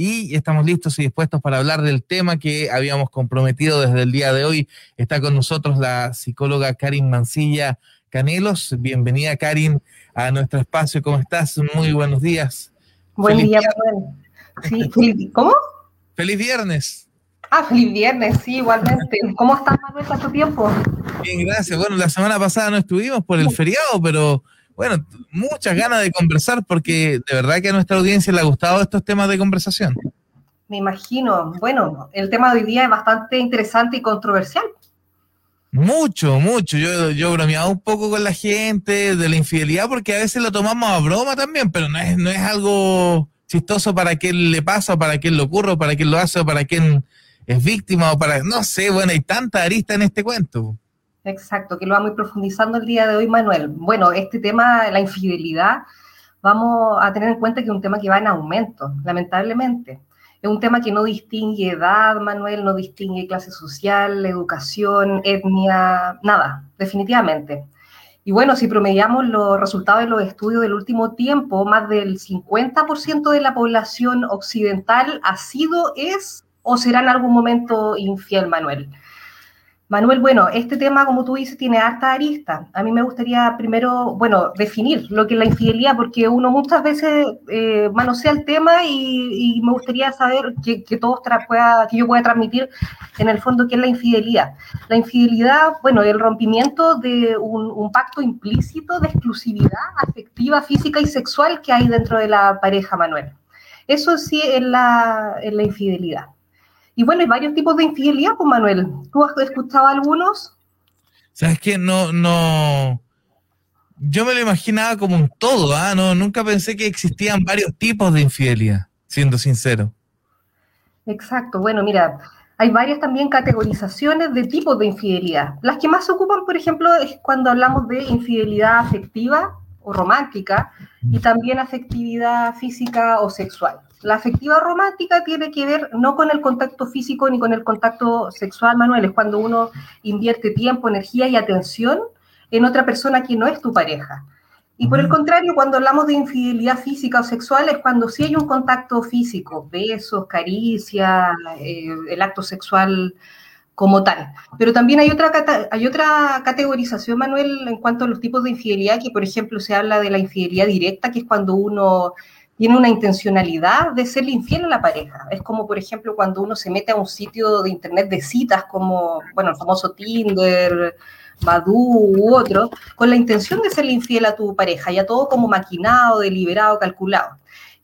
y estamos listos y dispuestos para hablar del tema que habíamos comprometido desde el día de hoy. Está con nosotros la psicóloga Karin Mancilla Canelos. Bienvenida, Karin, a nuestro espacio. ¿Cómo estás? Muy buenos días. Buen día, Sí, ¿Cómo? Feliz viernes. Ah, feliz viernes, sí, igualmente. ¿Cómo estás, Manuel, tanto tiempo? Bien, gracias. Bueno, la semana pasada no estuvimos por el feriado, pero bueno, muchas ganas de conversar porque de verdad que a nuestra audiencia le ha gustado estos temas de conversación. Me imagino. Bueno, el tema de hoy día es bastante interesante y controversial. Mucho, mucho. Yo, yo bromeaba un poco con la gente de la infidelidad porque a veces lo tomamos a broma también, pero no es, no es algo chistoso para quien le pasa, o para quien lo ocurre, o para quien lo hace, o para quien es víctima, o para, no sé, bueno, hay tanta arista en este cuento. Exacto, que lo vamos a ir profundizando el día de hoy, Manuel. Bueno, este tema, la infidelidad, vamos a tener en cuenta que es un tema que va en aumento, lamentablemente. Es un tema que no distingue edad, Manuel, no distingue clase social, educación, etnia, nada, definitivamente. Y bueno, si promediamos los resultados de los estudios del último tiempo, más del 50% de la población occidental ha sido, es o será en algún momento infiel, Manuel. Manuel, bueno, este tema, como tú dices, tiene harta arista. A mí me gustaría primero, bueno, definir lo que es la infidelidad, porque uno muchas veces eh, manosea el tema y, me gustaría saber que, todos pueda, que yo pueda transmitir en el fondo qué es la infidelidad. La infidelidad, bueno, el rompimiento de un, un pacto implícito de exclusividad afectiva, física y sexual que hay dentro de la pareja, Manuel. Eso sí es la, es la infidelidad. Y bueno, hay varios tipos de infidelidad, pues Manuel. ¿Tú has escuchado algunos? ¿Sabes qué? No, no. Yo me lo imaginaba como un todo, ¿ah? No, nunca pensé que existían varios tipos de infidelidad, siendo sincero. Exacto. Bueno, mira, hay varias también categorizaciones de tipos de infidelidad. Las que más se ocupan, por ejemplo, es cuando hablamos de infidelidad afectiva o romántica y también afectividad física o sexual. La afectiva romántica tiene que ver no con el contacto físico ni con el contacto sexual, Manuel, es cuando uno invierte tiempo, energía y atención en otra persona que no es tu pareja. Y por el contrario, cuando hablamos de infidelidad física o sexual, es cuando sí hay un contacto físico, besos, caricias, eh, el acto sexual como tal. Pero también hay otra, hay otra categorización, Manuel, en cuanto a los tipos de infidelidad, que por ejemplo se habla de la infidelidad directa, que es cuando uno tiene una intencionalidad de ser infiel a la pareja. Es como, por ejemplo, cuando uno se mete a un sitio de internet de citas como, bueno, el famoso Tinder, Badu u otro, con la intención de ser infiel a tu pareja, ya todo como maquinado, deliberado, calculado.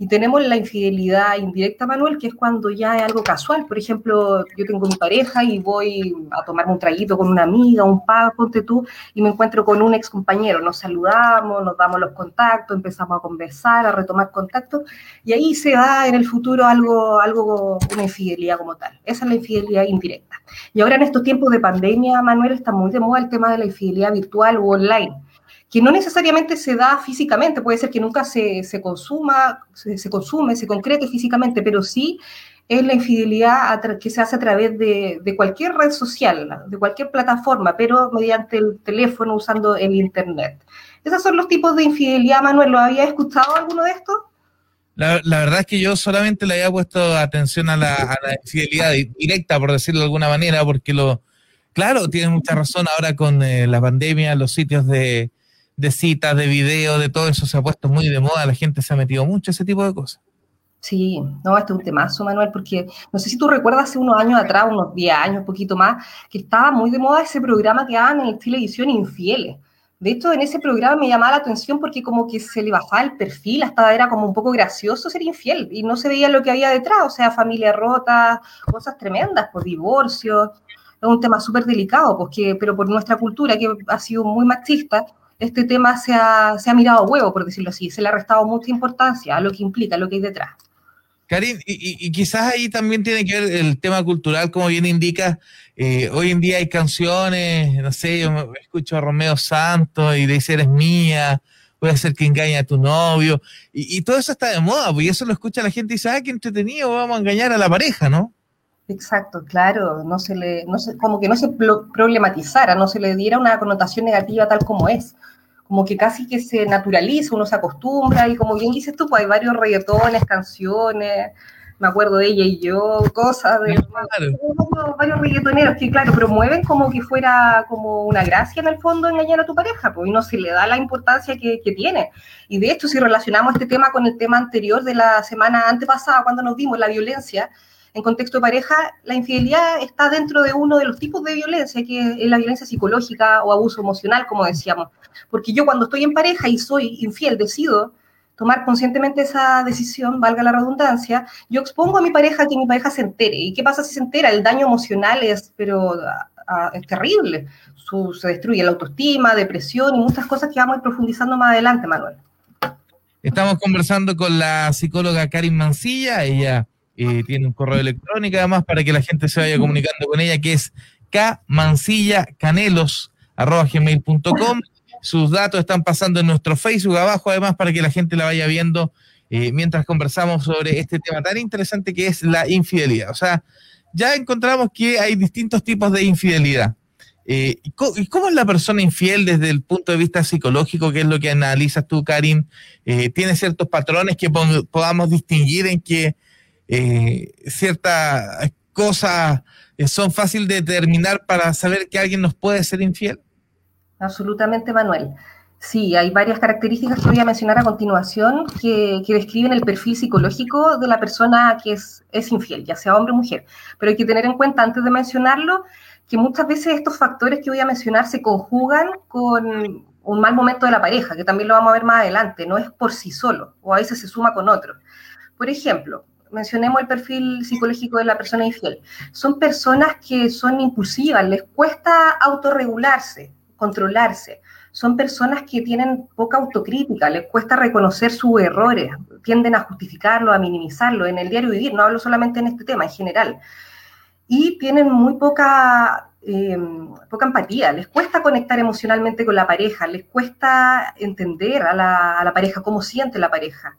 Y tenemos la infidelidad indirecta, Manuel, que es cuando ya es algo casual. Por ejemplo, yo tengo mi pareja y voy a tomarme un traguito con una amiga, un pub, ponte tú, y me encuentro con un ex compañero. Nos saludamos, nos damos los contactos, empezamos a conversar, a retomar contactos, y ahí se da en el futuro algo, algo, una infidelidad como tal. Esa es la infidelidad indirecta. Y ahora en estos tiempos de pandemia, Manuel, está muy de moda el tema de la infidelidad virtual o online que no necesariamente se da físicamente, puede ser que nunca se, consuma, se, consume, se concrete físicamente, pero sí es la infidelidad que se hace a través de, cualquier red social, de cualquier plataforma, pero mediante el teléfono, usando el Internet. Esos son los tipos de infidelidad, Manuel. ¿Lo había escuchado alguno de estos? La, verdad es que yo solamente le había puesto atención a la, infidelidad directa, por decirlo de alguna manera, porque lo, claro, tienes mucha razón ahora con eh, la pandemia, los sitios de, de citas, de video, de todo eso se ha puesto muy de moda, la gente se ha metido mucho ese tipo de cosas. Sí, no, este es un temazo, Manuel, porque no sé si tú recuerdas hace unos años atrás, unos 10 años, un poquito más, que estaba muy de moda ese programa que daban en televisión Infieles. De hecho, en ese programa me llamaba la atención porque como que se le bajaba el perfil, hasta era como un poco gracioso ser infiel y no se veía lo que había detrás, o sea, familia rota, cosas tremendas, por divorcio. Es un tema súper delicado, porque, pero por nuestra cultura, que ha sido muy machista, este tema se ha, se ha mirado huevo, por decirlo así, se le ha restado mucha importancia a lo que implica, a lo que hay detrás. Karim, y, quizás ahí también tiene que ver el tema cultural, como bien indica, eh, hoy en día hay canciones, no sé, yo escucho a Romeo Santos y dice eres mía, voy a hacer que engañe a tu novio, y, todo eso está de moda, pues eso lo escucha la gente y dice, ah, qué entretenido, vamos a engañar a la pareja, ¿no? Exacto, claro, no se le, no se, como que no se problematizara, no se le diera una connotación negativa tal como es, como que casi que se naturaliza, uno se acostumbra y como bien dices tú, pues hay varios reggaetones, canciones, me acuerdo de ella y yo, cosas de varios, reggaetoneros que, claro, promueven como que fuera como una gracia en el fondo engañar a tu pareja, pues, y no se le da la importancia que, que, tiene. Y de hecho, si relacionamos este tema con el tema anterior de la semana antepasada, cuando nos vimos la violencia, en contexto de pareja, la infidelidad está dentro de uno de los tipos de violencia, que es la violencia psicológica o abuso emocional, como decíamos. Porque yo cuando estoy en pareja y soy infiel, decido tomar conscientemente esa decisión, valga la redundancia, yo expongo a mi pareja que mi pareja se entere. ¿Y qué pasa si se entera? El daño emocional es, pero es terrible. se destruye la autoestima, depresión y muchas cosas que vamos a ir profundizando más adelante, Manuel. Estamos conversando con la psicóloga Karin Mancilla, ella eh, tiene un correo electrónico además para que la gente se vaya comunicando con ella, que es kmancillacanelos.com sus datos están pasando en nuestro Facebook abajo, además, para que la gente la vaya viendo eh, mientras conversamos sobre este tema tan interesante que es la infidelidad. O sea, ya encontramos que hay distintos tipos de infidelidad. Eh, ¿Y cómo es la persona infiel desde el punto de vista psicológico, que es lo que analizas tú, Karim? ¿Tiene ciertos patrones que podamos distinguir en que ciertas cosas son fáciles de determinar para saber que alguien nos puede ser infiel? Absolutamente, Manuel. Sí, hay varias características que voy a mencionar a continuación que, describen el perfil psicológico de la persona que es, es, infiel, ya sea hombre o mujer. Pero hay que tener en cuenta, antes de mencionarlo, que muchas veces estos factores que voy a mencionar se conjugan con un mal momento de la pareja, que también lo vamos a ver más adelante, no es por sí solo, o a veces se suma con otro. Por ejemplo, mencionemos el perfil psicológico de la persona infiel. Son personas que son impulsivas, les cuesta autorregularse, controlarse. Son personas que tienen poca autocrítica, les cuesta reconocer sus errores, tienden a justificarlo, a minimizarlo en el diario vivir, no hablo solamente en este tema, en general. Y tienen muy poca, eh, poca empatía, les cuesta conectar emocionalmente con la pareja, les cuesta entender a la, a la pareja, cómo siente la pareja,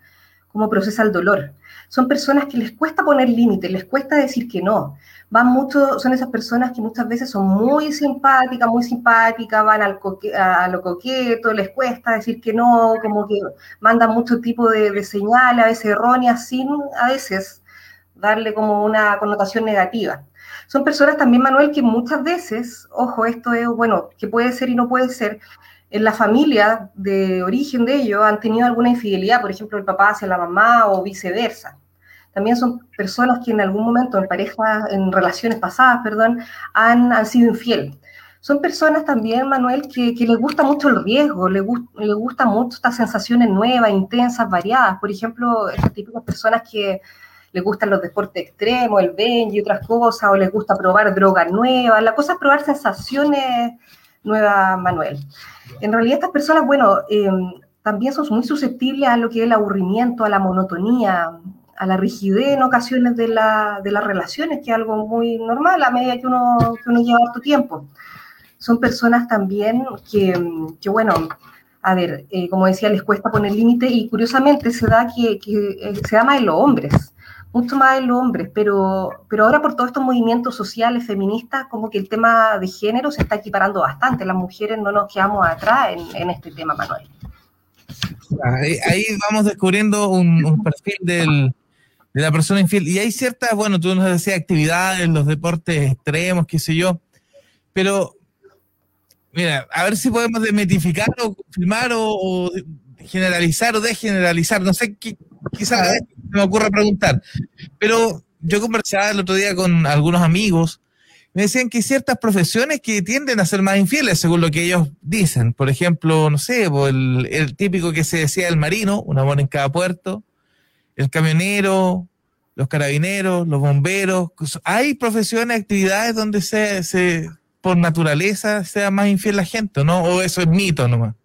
cómo procesa el dolor. Son personas que les cuesta poner límites, les cuesta decir que no van mucho, son esas personas que muchas veces son muy simpáticas, muy simpáticas, van al a lo coqueto, les cuesta decir que no, como que mandan mucho tipo de, señales, a veces erróneas, sin a veces darle como una connotación negativa. Son personas también, Manuel, que muchas veces, ojo, esto es, bueno, que puede ser y no puede ser, en la familia de origen de ellos han tenido alguna infidelidad, por ejemplo, el papá hacia la mamá o viceversa también son personas que en algún momento en parejas, en relaciones pasadas, perdón, han, sido infiel. Son personas también, Manuel, que, les gusta mucho el riesgo, les, les gusta mucho estas sensaciones nuevas, intensas, variadas. Por ejemplo, estas típicas personas que les gustan los deportes extremos, el bench y otras cosas, o les gusta probar drogas nuevas. La cosa es probar sensaciones nuevas, Manuel. En realidad estas personas, bueno, eh, también son muy susceptibles a lo que es el aburrimiento, a la monotonía, a la rigidez en ocasiones de, la, de las relaciones, que es algo muy normal a medida que uno, que uno lleva tu tiempo. Son personas también que, que bueno, a ver, eh, como decía, les cuesta poner límite y curiosamente se da que, que eh, se da más en los hombres, mucho más en los hombres, pero, pero ahora por todos estos movimientos sociales, feministas, como que el tema de género se está equiparando bastante. Las mujeres no nos quedamos atrás en, este tema, Manuel. Ahí, vamos descubriendo un perfil del, de la persona infiel. Y hay ciertas, bueno, tú nos decías actividades, los deportes extremos, qué sé yo, pero mira, a ver si podemos desmitificar o confirmar o, generalizar o degeneralizar, no sé, qué, quizás me ocurre preguntar, pero yo conversaba el otro día con algunos amigos, me decían que hay ciertas profesiones que tienden a ser más infieles, según lo que ellos dicen. Por ejemplo, no sé, el, el típico que se decía el marino, un amor en cada puerto, el camionero, los carabineros, los bomberos. Hay profesiones, actividades donde se, se por naturaleza sea más infiel la gente, ¿no? ¿O eso es mito nomás?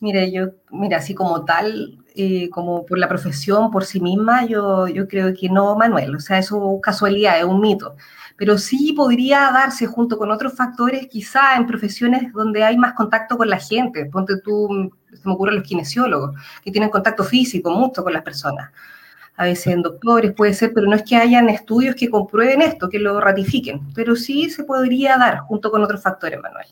Mira, yo, mira, así como tal, eh, como por la profesión por sí misma, yo, yo creo que no, Manuel. O sea, eso es casualidad, es un mito. Pero sí podría darse junto con otros factores, quizá en profesiones donde hay más contacto con la gente. Ponte tú, se me ocurren los kinesiólogos, que tienen contacto físico mucho con las personas. A veces en doctores puede ser, pero no es que hayan estudios que comprueben esto, que lo ratifiquen, pero sí se podría dar junto con otros factores, Manuel.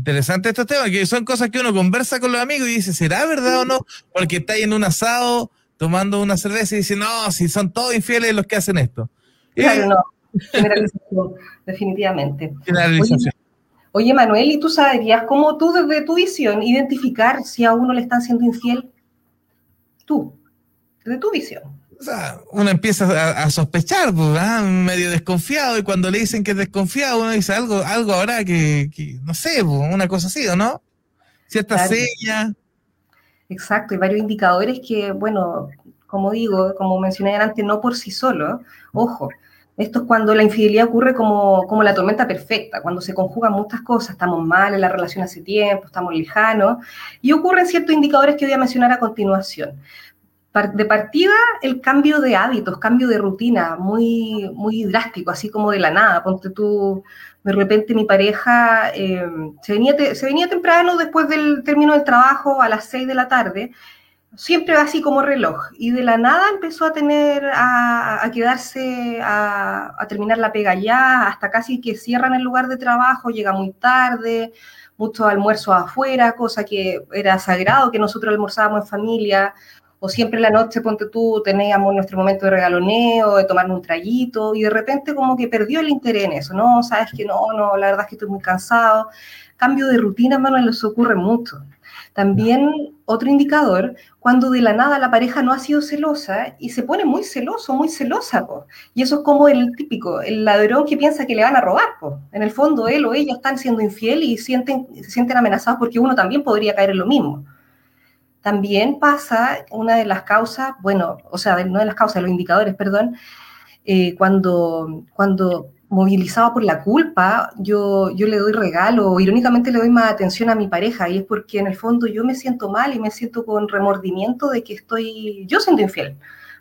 Interesante estos temas, que son cosas que uno conversa con los amigos y dice, ¿será verdad o no? Porque está ahí en un asado, tomando una cerveza y dice, no, si son todos infieles los que hacen esto. Claro, no. Generalización, definitivamente. Generalización. Oye, Manuel, ¿y tú sabrías cómo tú desde tu visión identificar si a uno le están siendo infiel? Tú, desde tu visión. O sea, uno empieza a, sospechar, pues, ¿ah? medio desconfiado, y cuando le dicen que es desconfiado, uno dice algo, algo ahora que, no sé, pues, una cosa así, ¿o no? Cierta seña. Exacto, hay varios indicadores que, bueno, como digo, como mencioné antes, no por sí solo, ojo, esto es cuando la infidelidad ocurre como, como la tormenta perfecta, cuando se conjugan muchas cosas, estamos mal en la relación hace tiempo, estamos lejanos, y ocurren ciertos indicadores que voy a mencionar a continuación. De partida, el cambio de hábitos, cambio de rutina, muy, muy drástico, así como de la nada. Ponte tú, de repente mi pareja eh, se, venía se venía temprano después del término del trabajo a las 6 de la tarde siempre así como reloj. Y de la nada empezó a tener, a, quedarse, a, terminar la pega ya, hasta casi que cierran el lugar de trabajo, llega muy tarde, muchos almuerzos afuera, cosa que era sagrado que nosotros almorzábamos en familia. O siempre en la noche, ponte tú, teníamos nuestro momento de regaloneo, de tomarnos un traguito, y de repente como que perdió el interés en eso, ¿no? Sabes que no, no, la verdad es que estoy muy cansado. Cambio de rutina, Manuel, les ocurre mucho. También otro indicador, cuando de la nada la pareja no ha sido celosa y se pone muy celoso, muy celosa, y eso es como el típico, el ladrón que piensa que le van a robar. En el fondo él o ella están siendo infiel y sienten, se sienten amenazados porque uno también podría caer en lo mismo. También pasa una de las causas, bueno, o sea, no de las causas, los indicadores, perdón, eh, cuando, cuando movilizado por la culpa, yo, yo le doy regalo, irónicamente le doy más atención a mi pareja, y es porque en el fondo yo me siento mal y me siento con remordimiento de que estoy yo siendo infiel.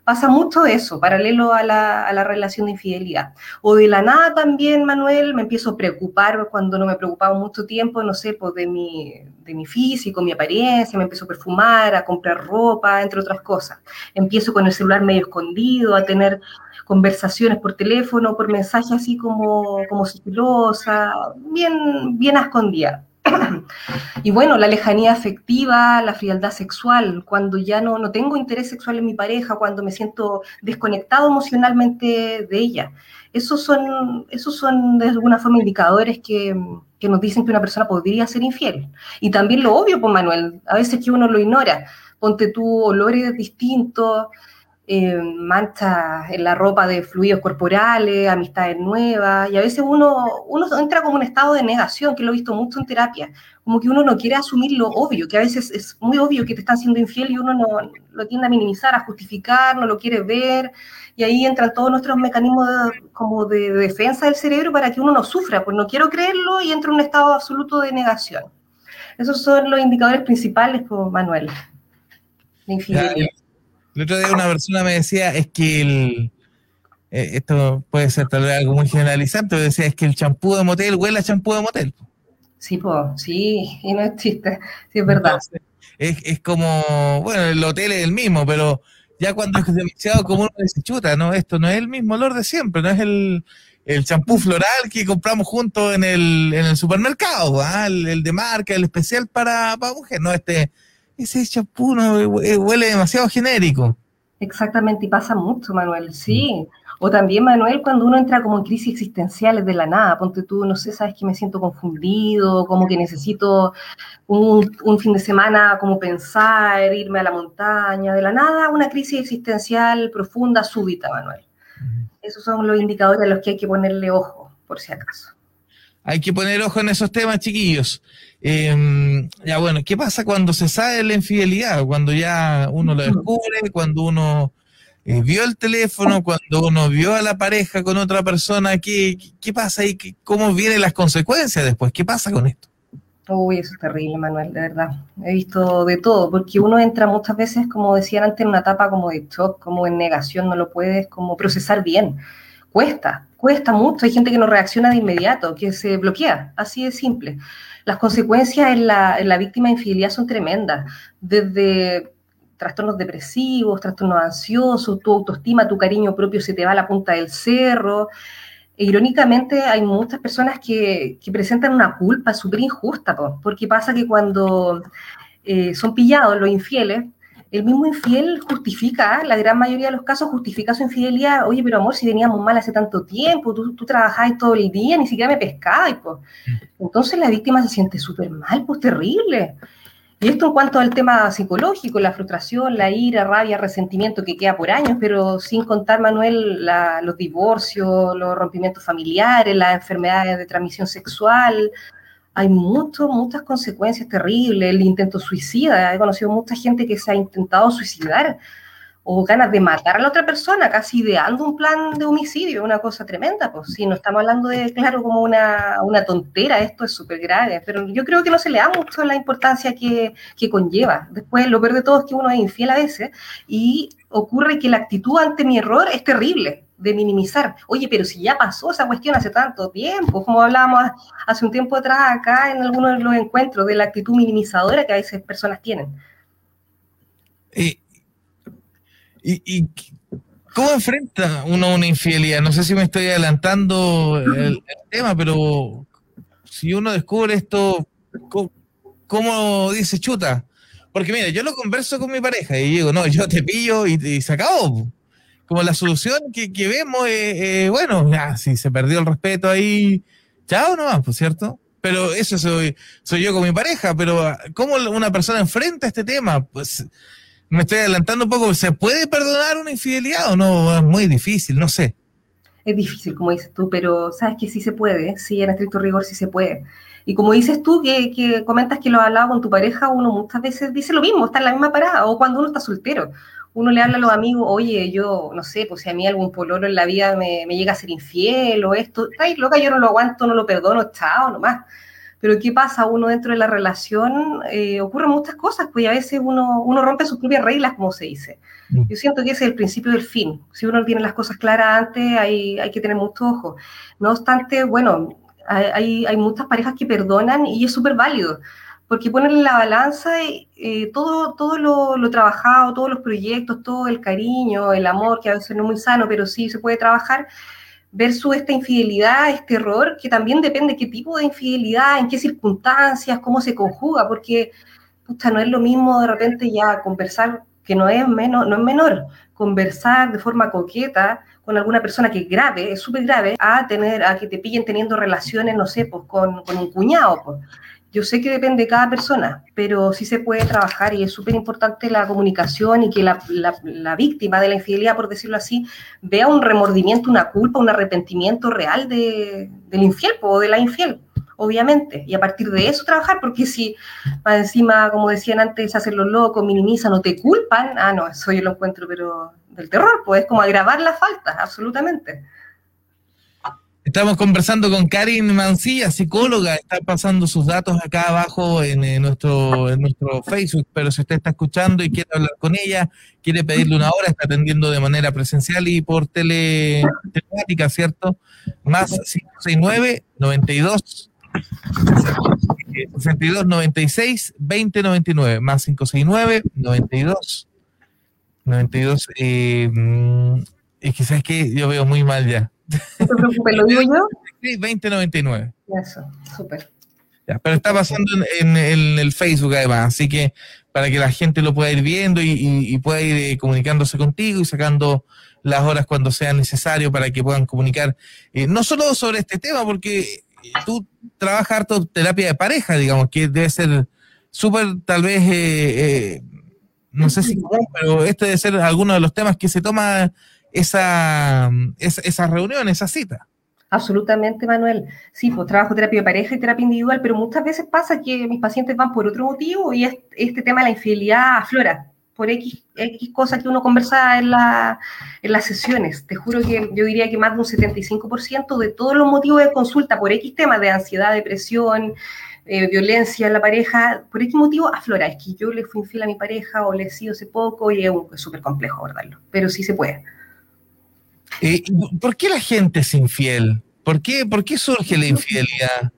Pasa mucho eso, paralelo a la, a la relación de infidelidad. O de la nada también, Manuel, me empiezo a preocupar cuando no me preocupaba mucho tiempo, no sé, pues de mi, de mi físico, mi apariencia, me empiezo a perfumar, a comprar ropa, entre otras cosas. Empiezo con el celular medio escondido, a tener conversaciones por teléfono, por mensaje así como, como bien, bien escondida. y bueno, la lejanía afectiva, la frialdad sexual, cuando ya no, no tengo interés sexual en mi pareja, cuando me siento desconectado emocionalmente de ella. Esos son, esos son de alguna forma indicadores que, que nos dicen que una persona podría ser infiel. Y también lo obvio, pues Manuel, a veces que uno lo ignora. Ponte tú olores distintos, eh, manchas en la ropa de fluidos corporales, amistades nuevas, y a veces uno, uno entra como un estado de negación, que lo he visto mucho en terapia, como que uno no quiere asumir lo obvio, que a veces es muy obvio que te están siendo infiel y uno no lo tiende a minimizar, a justificar, no lo quiere ver, y ahí entran todos nuestros mecanismos como de, defensa del cerebro para que uno no sufra, pues no quiero creerlo y entra en un estado absoluto de negación. Esos son los indicadores principales, pues, Manuel, de infidelidad. El otro día una persona me decía, es que el, eh, esto puede ser tal vez algo muy generalizante, pero decía, es que el champú de motel huele a champú de motel. Sí, pues, sí, y no es chiste, sí es verdad. es, como, bueno, el hotel es el mismo, pero ya cuando es demasiado común se chuta, ¿no? Esto no es el mismo olor de siempre, no es el, champú floral que compramos juntos en el, en el supermercado, ¿ah? el, de marca, el especial para, para mujer, no este ese champú huele demasiado genérico. Exactamente, y pasa mucho, Manuel, sí. O también, Manuel, cuando uno entra como en crisis existenciales de la nada, ponte tú, no sé, sabes que me siento confundido, como que necesito un, un, fin de semana como pensar, irme a la montaña, de la nada, una crisis existencial profunda, súbita, Manuel. Esos son los indicadores a los que hay que ponerle ojo, por si acaso. Hay que poner ojo en esos temas, chiquillos. Em, ya bueno, ¿qué pasa cuando se sabe la infidelidad? Cuando ya uno lo descubre, cuando uno eh, vio el teléfono, cuando uno vio a la pareja con otra persona, ¿qué, qué pasa ahí? ¿Cómo vienen las consecuencias después? ¿Qué pasa con esto? Uy, eso es terrible, Manuel, de verdad. He visto de todo, porque uno entra muchas veces, como decían antes, en una etapa como de shock, como en negación, no lo puedes como procesar bien. Cuesta, cuesta mucho. Hay gente que no reacciona de inmediato, que se bloquea, así de simple las consecuencias en la, víctima de infidelidad son tremendas, desde trastornos depresivos, trastornos ansiosos, tu autoestima, tu cariño propio se te va a la punta del cerro. E, irónicamente, hay muchas personas que, presentan una culpa súper injusta, porque pasa que cuando eh, son pillados los infieles, el mismo infiel justifica, la gran mayoría de los casos justifica su infidelidad. Oye, pero amor, si veníamos mal hace tanto tiempo, tú, tú trabajabas todo el día, ni siquiera me pescabas. Pues. Entonces la víctima se siente súper mal, pues terrible. Y esto en cuanto al tema psicológico, la frustración, la ira, rabia, resentimiento que queda por años, pero sin contar, Manuel, los divorcios, los rompimientos familiares, las enfermedades de transmisión sexual, hay mucho, muchas consecuencias terribles, el intento suicida, he conocido mucha gente que se ha intentado suicidar o ganas de matar a la otra persona, casi ideando un plan de homicidio, una cosa tremenda, pues sí, no estamos hablando de, claro, como una, una tontera, esto es súper grave, pero yo creo que no se le da mucho la importancia que, que conlleva. Después, lo peor de todo es que uno es infiel a veces y ocurre que la actitud ante mi error es terrible, de minimizar. Oye, pero si ya pasó esa cuestión hace tanto tiempo, como hablábamos hace un tiempo atrás acá en algunos de los encuentros, de la actitud minimizadora que a veces personas tienen. Y, y, cómo enfrenta uno una infidelidad? No sé si me estoy adelantando el, tema, pero si uno descubre esto, ¿cómo, dice chuta? Porque mira, yo lo converso con mi pareja y digo, no, yo te pillo y, y se acabó como la solución que, vemos, eh, bueno, ya, si se perdió el respeto ahí, chao nomás, pues cierto. Pero eso soy, soy yo con mi pareja, pero ¿cómo una persona enfrenta este tema? Pues me estoy adelantando un poco, ¿se puede perdonar una infidelidad o no? Es muy difícil, no sé. Es difícil, como dices tú, pero sabes que sí se puede, sí, en estricto rigor sí se puede. Y como dices tú, que, comentas que lo has hablado con tu pareja, uno muchas veces dice lo mismo, está en la misma parada, o cuando uno está soltero uno le habla a los amigos, oye, yo no sé, pues si a mí algún pololo en la vida me, llega a ser infiel o esto, ay, loca, yo no lo aguanto, no lo perdono, chao, nomás. Pero ¿qué pasa? Uno dentro de la relación eh, ocurren muchas cosas, pues a veces uno, uno rompe sus propias reglas, como se dice. Mm. Yo siento que ese es el principio del fin. Si uno tiene las cosas claras antes, hay, hay que tener mucho ojo. No obstante, bueno, hay, hay muchas parejas que perdonan y es súper válido porque ponerle en la balanza eh, todo, todo lo, trabajado, todos los proyectos, todo el cariño, el amor, que a veces no es muy sano, pero sí se puede trabajar, versus esta infidelidad, este error, que también depende qué tipo de infidelidad, en qué circunstancias, cómo se conjuga, porque pucha, no es lo mismo de repente ya conversar, que no es, menos, no es menor, conversar de forma coqueta con alguna persona que es grave, es súper grave, a tener, a que te pillen teniendo relaciones, no sé, pues con, con un cuñado, pues yo sé que depende de cada persona, pero sí se puede trabajar y es súper importante la comunicación y que la, la, víctima de la infidelidad, por decirlo así, vea un remordimiento, una culpa, un arrepentimiento real de, del infiel o de la infiel, obviamente. Y a partir de eso trabajar, porque si más encima, como decían antes, hacen los locos, minimizan o te culpan, ah, no, eso yo lo encuentro, pero del terror, pues es como agravar la falta, absolutamente. Estamos conversando con Karin Mancilla, psicóloga, está pasando sus datos acá abajo en, nuestro, en nuestro Facebook, pero si usted está escuchando y quiere hablar con ella, quiere pedirle una hora, está atendiendo de manera presencial y por tele, telemática, ¿cierto? Más 569 92 62 96 20 99, más 569 92 92 eh, mm, es que sabes que yo veo muy mal ya no te preocupes, ¿lo digo yo? Sí, 2099. Eso, súper. pero está pasando en, el Facebook además, así que para que la gente lo pueda ir viendo y, pueda ir eh, comunicándose contigo y sacando las horas cuando sea necesario para que puedan comunicar, eh, no solo sobre este tema, porque eh, tú trabajas harto terapia de pareja, digamos, que debe ser súper, tal vez, no sé si pero este debe ser alguno de los temas que se toma esa, esa, reunión, esa cita. Absolutamente, Manuel. Sí, pues trabajo terapia de pareja y terapia individual, pero muchas veces pasa que mis pacientes van por otro motivo y este tema de la infidelidad aflora por X, X cosas que uno conversa en, la, en las sesiones. Te juro que yo diría que más de un 75% de todos los motivos de consulta por X temas de ansiedad, depresión, eh, violencia en la pareja, por X motivo aflora. Es que yo le fui infiel a mi pareja o le he sido hace poco y es súper complejo abordarlo, pero sí se puede. Eh, ¿Por qué la gente es infiel? ¿Por qué, ¿Por qué surge la infidelidad?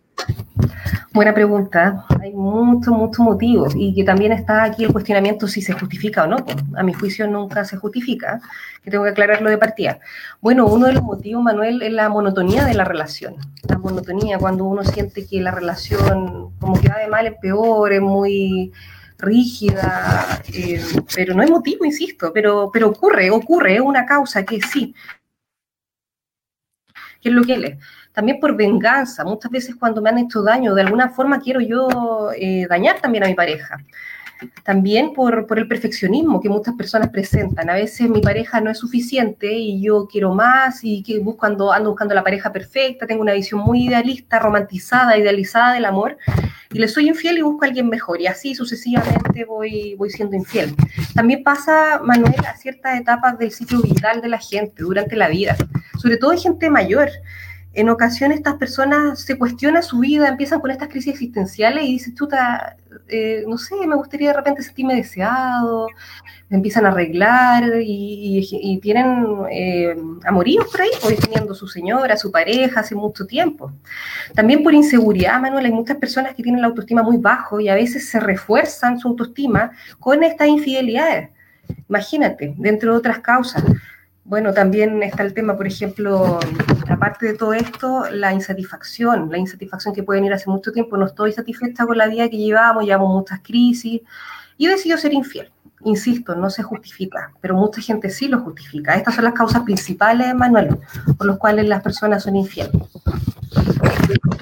Buena pregunta. Hay muchos, muchos motivos y que también está aquí el cuestionamiento si se justifica o no. A mi juicio nunca se justifica, que tengo que aclararlo de partida. Bueno, uno de los motivos, Manuel, es la monotonía de la relación. La monotonía, cuando uno siente que la relación como que va de mal en peor, es muy rígida, eh, pero no hay motivo, insisto, pero, pero ocurre, ocurre, es una causa que sí. ¿Qué es lo que es? También por venganza, muchas veces cuando me han hecho daño, de alguna forma quiero yo eh, dañar también a mi pareja también por, por, el perfeccionismo que muchas personas presentan. A veces mi pareja no es suficiente y yo quiero más y que buscando, ando buscando la pareja perfecta, tengo una visión muy idealista, romantizada, idealizada del amor y le soy infiel y busco a alguien mejor y así sucesivamente voy, voy siendo infiel. También pasa, Manuel, a ciertas etapas del ciclo vital de la gente durante la vida, sobre todo de gente mayor en ocasiones estas personas se cuestionan su vida, empiezan con estas crisis existenciales y dicen, chuta, eh, no sé, me gustaría de repente sentirme deseado, empiezan a arreglar y, tienen eh, amoríos por ahí, pues teniendo su señora, su pareja hace mucho tiempo. También por inseguridad, Manuel, hay muchas personas que tienen la autoestima muy bajo y a veces se refuerzan su autoestima con estas infidelidades. Imagínate, dentro de otras causas. Bueno, también está el tema, por ejemplo, aparte de todo esto, la insatisfacción, la insatisfacción que puede venir hace mucho tiempo. No estoy satisfecha con la vida que llevamos, llevamos muchas crisis y decido ser infiel. Insisto, no se justifica, pero mucha gente sí lo justifica. Estas son las causas principales, Manuel, por las cuales las personas son infieles.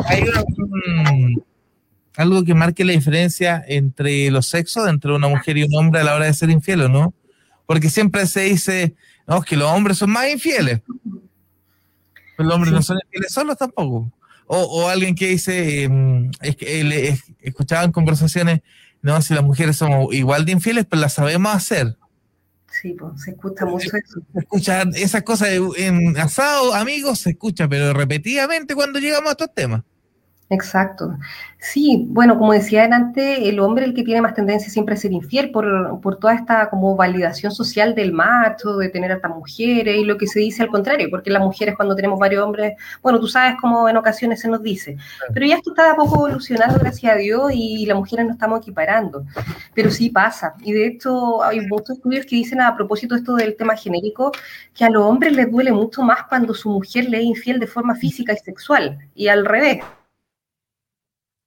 Hay algo que marque la diferencia entre los sexos, entre una mujer y un hombre a la hora de ser infiel, ¿o no? Porque siempre se dice, no, es que los hombres son más infieles. Pero los hombres no son infieles solos tampoco. O, alguien que dice, em, es que escuchaban conversaciones, no, si las mujeres somos igual de infieles, pero las sabemos hacer. Sí, pues se escucha mucho eso. Se escucha esas cosas en asado, amigos, se escucha, pero repetidamente cuando llegamos a estos temas. Exacto. Sí, bueno, como decía antes, el hombre el que tiene más tendencia siempre a ser infiel por, por, toda esta como validación social del macho, de tener a estas mujeres, y lo que se dice al contrario, porque las mujeres cuando tenemos varios hombres, bueno, tú sabes cómo en ocasiones se nos dice, pero ya esto está de a poco evolucionando, gracias a Dios, y las mujeres nos estamos equiparando, pero sí pasa, y de hecho hay muchos estudios que dicen a propósito de esto del tema genérico, que a los hombres les duele mucho más cuando su mujer le es infiel de forma física y sexual, y al revés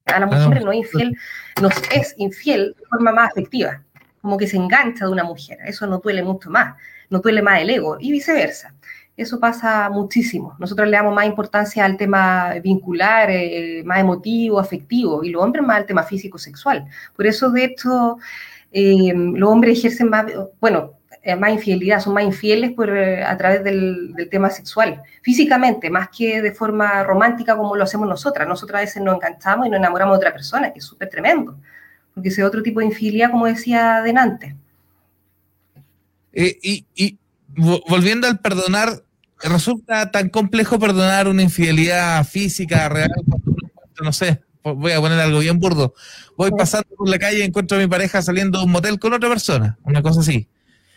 a la mujer no infiel, nos es infiel de forma más afectiva, como que se engancha de una mujer. Eso no duele mucho más, no duele más el ego y viceversa. Eso pasa muchísimo. Nosotros le damos más importancia al tema vincular, eh, más emotivo, afectivo, y los hombres más al tema físico-sexual. Por eso, de hecho, eh, los hombres ejercen más, bueno, más infidelidad, son más infieles por, eh, a través del, tema sexual, físicamente, más que de forma romántica como lo hacemos nosotras. Nosotras a veces nos enganchamos y nos enamoramos de otra persona, que es súper tremendo, porque ese otro tipo de infidelidad, como decía Denante. Eh, y, volviendo al perdonar, resulta tan complejo perdonar una infidelidad física, real, no sé, voy a poner algo bien burdo. Voy pasando por la calle y encuentro a mi pareja saliendo de un motel con otra persona, una cosa así.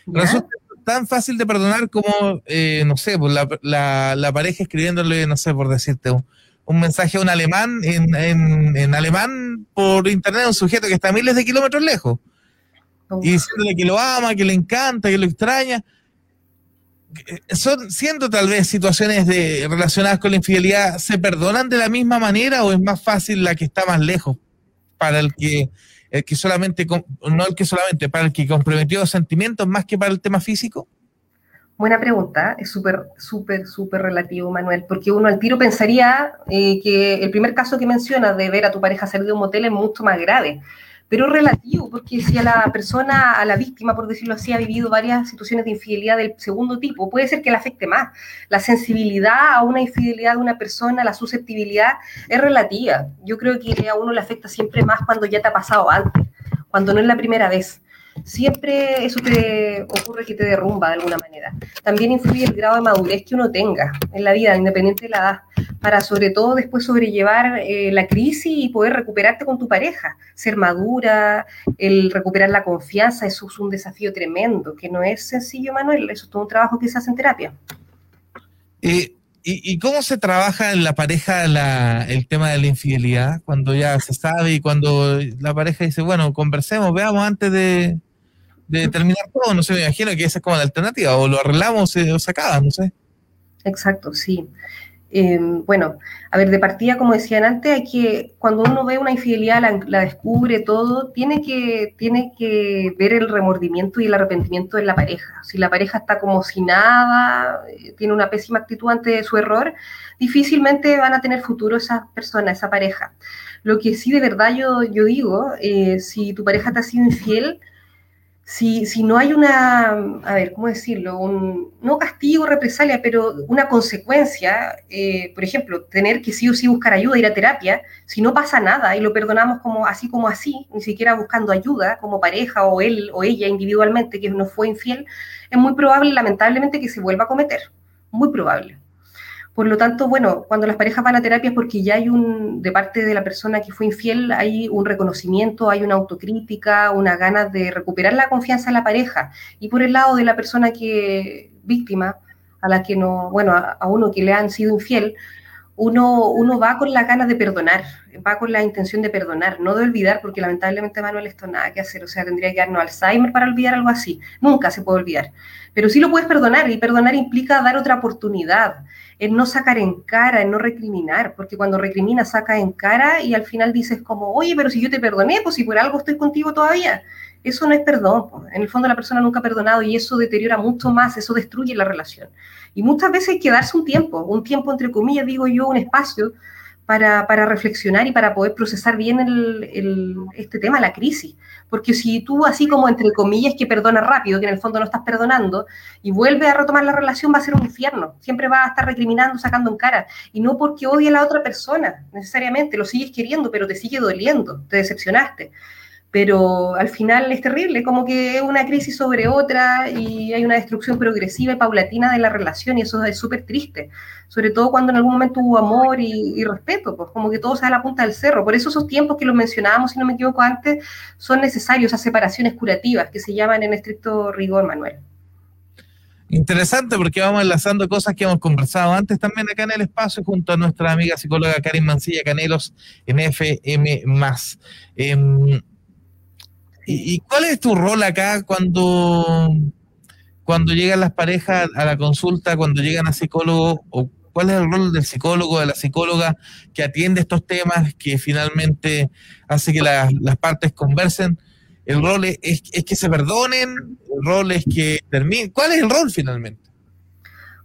Resulta tan fácil de perdonar como, eh, no sé, pues la, la, pareja escribiéndole, no sé, por decirte, un, mensaje a un alemán en, en, alemán por internet, un sujeto que está a miles de kilómetros lejos. Y diciéndole que lo ama, que le encanta, que lo extraña. Eh, son, siendo tal vez situaciones de, relacionadas con la infidelidad, ¿se perdonan de la misma manera o es más fácil la que está más lejos para el que el que solamente, no el que solamente, para el que comprometió sentimientos más que para el tema físico? Buena pregunta, es súper, súper, súper relativo, Manuel, porque uno al tiro pensaría eh, que el primer caso que mencionas de ver a tu pareja salir de un motel es mucho más grave, pero es relativo, porque si a la persona, a la víctima, por decirlo así, ha vivido varias situaciones de infidelidad del segundo tipo, puede ser que le afecte más. La sensibilidad a una infidelidad de una persona, la susceptibilidad, es relativa. Yo creo que a uno le afecta siempre más cuando ya te ha pasado antes, cuando no es la primera vez siempre eso te ocurre que te derrumba de alguna manera. También influye el grado de madurez que uno tenga en la vida, independiente de la edad, para sobre todo después sobrellevar eh, la crisis y poder recuperarte con tu pareja. Ser madura, el recuperar la confianza, eso es un desafío tremendo, que no es sencillo, Manuel, eso es todo un trabajo que se hace en terapia. Eh, ¿Y, cómo se trabaja en la pareja el tema de la infidelidad? Cuando ya se sabe y cuando la pareja dice, bueno, conversemos, veamos antes de, de terminar todo, no sé, me imagino que esa es como la alternativa, o lo arreglamos o se acaba, no sé. Exacto, sí. Em, bueno, a ver, de partida, como decían antes, hay que, cuando uno ve una infidelidad, la, descubre todo, tiene que, tiene que ver el remordimiento y el arrepentimiento de la pareja. Si la pareja está como si nada, eh, tiene una pésima actitud ante su error, difícilmente van a tener futuro esas personas, esa pareja. Lo que sí de verdad yo, yo digo, eh, si tu pareja te ha sido infiel, si, si, no hay una, a ver, ¿cómo decirlo? Un, no castigo, represalia, pero una consecuencia, eh, por ejemplo, tener que sí o sí buscar ayuda, ir a terapia, si no pasa nada y lo perdonamos como así como así, ni siquiera buscando ayuda como pareja o él o ella individualmente que no fue infiel, es muy probable, lamentablemente, que se vuelva a cometer. Muy probable. Por lo tanto, bueno, cuando las parejas van a terapia es porque ya hay un, de parte de la persona que fue infiel, hay un reconocimiento, hay una autocrítica, una ganas de recuperar la confianza en la pareja. Y por el lado de la persona que, víctima, a la que no, bueno, a, uno que le han sido infiel, uno, uno va con la ganas de perdonar, va con la intención de perdonar, no de olvidar, porque lamentablemente Manuel esto nada que hacer, o sea, tendría que darnos Alzheimer para olvidar algo así, nunca se puede olvidar, pero sí lo puedes perdonar y perdonar implica dar otra oportunidad, en no sacar en cara, en no recriminar, porque cuando recrimina saca en cara y al final dices como, oye, pero si yo te perdoné, pues si por algo estoy contigo todavía. Eso no es perdón. En el fondo la persona nunca ha perdonado y eso deteriora mucho más, eso destruye la relación. Y muchas veces hay que darse un tiempo, un tiempo entre comillas, digo yo, un espacio para, para reflexionar y para poder procesar bien el, este tema, la crisis. Porque si tú, así como entre comillas, que perdonas rápido, que en el fondo no estás perdonando, y vuelves a retomar la relación, va a ser un infierno. Siempre va a estar recriminando, sacando en cara. Y no porque odie a la otra persona, necesariamente, lo sigues queriendo, pero te sigue doliendo, te decepcionaste pero al final es terrible, como que es una crisis sobre otra y hay una destrucción progresiva y paulatina de la relación y eso es súper triste, sobre todo cuando en algún momento hubo amor y, respeto, pues como que todo se da a la punta del cerro. Por eso esos tiempos que los mencionábamos, si no me equivoco antes, son necesarios, esas separaciones curativas que se llaman en estricto rigor, Manuel. Interesante porque vamos enlazando cosas que hemos conversado antes también acá en el espacio junto a nuestra amiga psicóloga Karin Mancilla Canelos en FM+. Eh, ¿Y, cuál es tu rol acá cuando, cuando llegan las parejas a la consulta, cuando llegan a psicólogo, o cuál es el rol del psicólogo, de la psicóloga que atiende estos temas, que finalmente hace que las partes conversen? ¿El rol es, es, que se perdonen? ¿El rol es que terminen? ¿Cuál es el rol finalmente?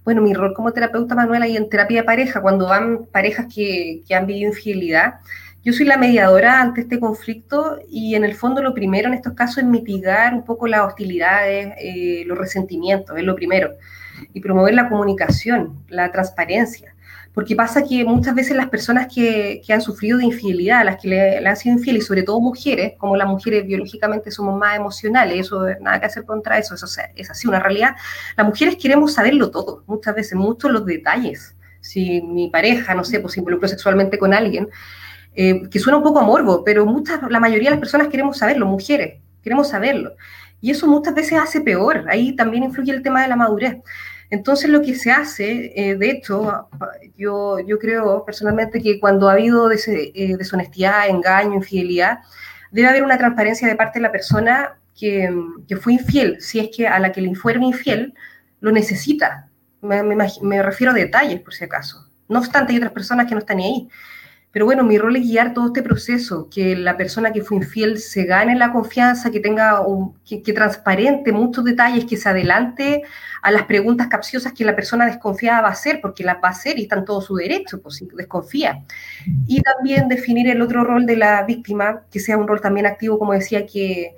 Bueno, mi rol como terapeuta, Manuela, y en terapia de pareja, cuando van parejas que, que han vivido infidelidad, yo soy la mediadora ante este conflicto y en el fondo lo primero en estos casos es mitigar un poco las hostilidades, eh, los resentimientos, es lo primero. Y promover la comunicación, la transparencia. Porque pasa que muchas veces las personas que, han sufrido de infidelidad, las que le, han sido infieles, sobre todo mujeres, como las mujeres biológicamente somos más emocionales, eso nada que hacer contra eso, eso es así una realidad, las mujeres queremos saberlo todo, muchas veces, muchos los detalles. Si mi pareja, no sé, pues se involucró sexualmente con alguien, eh, que suena un poco a morbo, pero muchas, la mayoría de las personas queremos saberlo, mujeres, queremos saberlo. Y eso muchas veces hace peor, ahí también influye el tema de la madurez. Entonces lo que se hace, eh, de hecho, yo, yo creo personalmente que cuando ha habido eh, deshonestidad, engaño, infidelidad, debe haber una transparencia de parte de la persona que, que fue infiel, si es que a la que le fueron infiel lo necesita. Me, me refiero a detalles, por si acaso. No obstante, hay otras personas que no están ahí. Pero bueno, mi rol es guiar todo este proceso, que la persona que fue infiel se gane la confianza, que tenga un, que, transparente muchos detalles, que se adelante a las preguntas capciosas que la persona desconfiada va a hacer, porque las va a hacer y está en todo su derecho, pues si desconfía. Y también definir el otro rol de la víctima, que sea un rol también activo, como decía, que,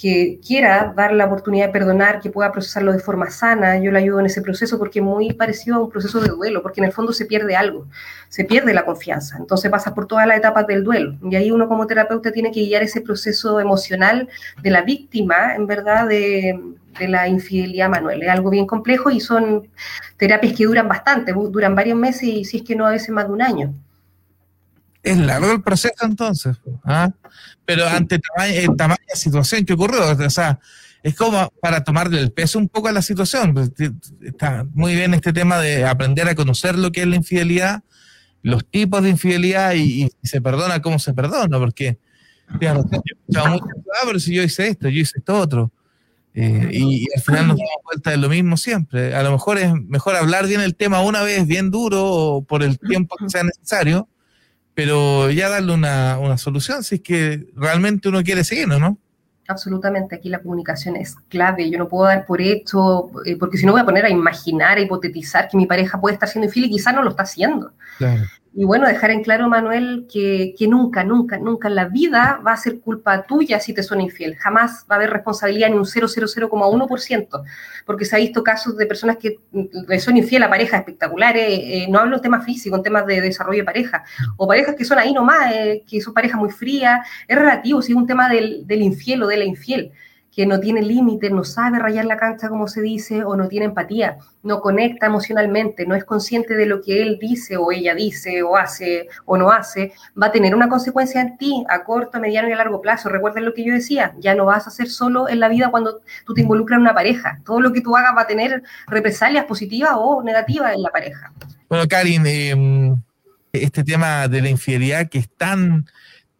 que quiera dar la oportunidad de perdonar, que pueda procesarlo de forma sana, yo le ayudo en ese proceso porque es muy parecido a un proceso de duelo, porque en el fondo se pierde algo, se pierde la confianza, entonces pasa por todas las etapas del duelo y ahí uno como terapeuta tiene que guiar ese proceso emocional de la víctima, en verdad, de, la infidelidad, Manuel. Es algo bien complejo y son terapias que duran bastante, duran varios meses y si es que no a veces más de un año. Es largo el proceso entonces, ¿ah? pero ante tamaña, tamaña situación que ocurrió, o sea, es como para tomarle el peso un poco a la situación. Pues, está muy bien este tema de aprender a conocer lo que es la infidelidad, los tipos de infidelidad y, se perdona cómo se perdona, porque, ah, pero si yo hice esto, yo hice esto otro. Eh, y, al final nos damos cuenta de lo mismo siempre. A lo mejor es mejor hablar bien el tema una vez, bien duro, o por el tiempo que sea necesario, pero ya darle una, una solución si es que realmente uno quiere seguirlo, ¿no? absolutamente. Aquí la comunicación es clave. Yo no puedo dar por hecho, eh, porque si no voy a poner a imaginar, a hipotetizar que mi pareja puede estar siendo infiel y quizás no lo está haciendo. Claro. Y bueno, dejar en claro, Manuel, que, nunca, nunca, nunca en la vida va a ser culpa tuya si te suena infiel. Jamás va a haber responsabilidad ni un 0,00,1%, porque se ha visto casos de personas que le son infiel a parejas espectaculares, eh, no hablo en temas físicos, en temas de desarrollo de pareja, o parejas que son ahí nomás, eh, que son parejas muy frías, es relativo, si es un tema del, del infiel o de la infiel que no tiene límites, no sabe rayar la cancha, como se dice, o no tiene empatía, no conecta emocionalmente, no es consciente de lo que él dice o ella dice o hace o no hace, va a tener una consecuencia en ti a corto, mediano y a largo plazo. Recuerden lo que yo decía, ya no vas a ser solo en la vida cuando tú te involucras en una pareja. Todo lo que tú hagas va a tener represalias positivas o negativas en la pareja. Bueno, Karin, em, este tema de la infidelidad que es tan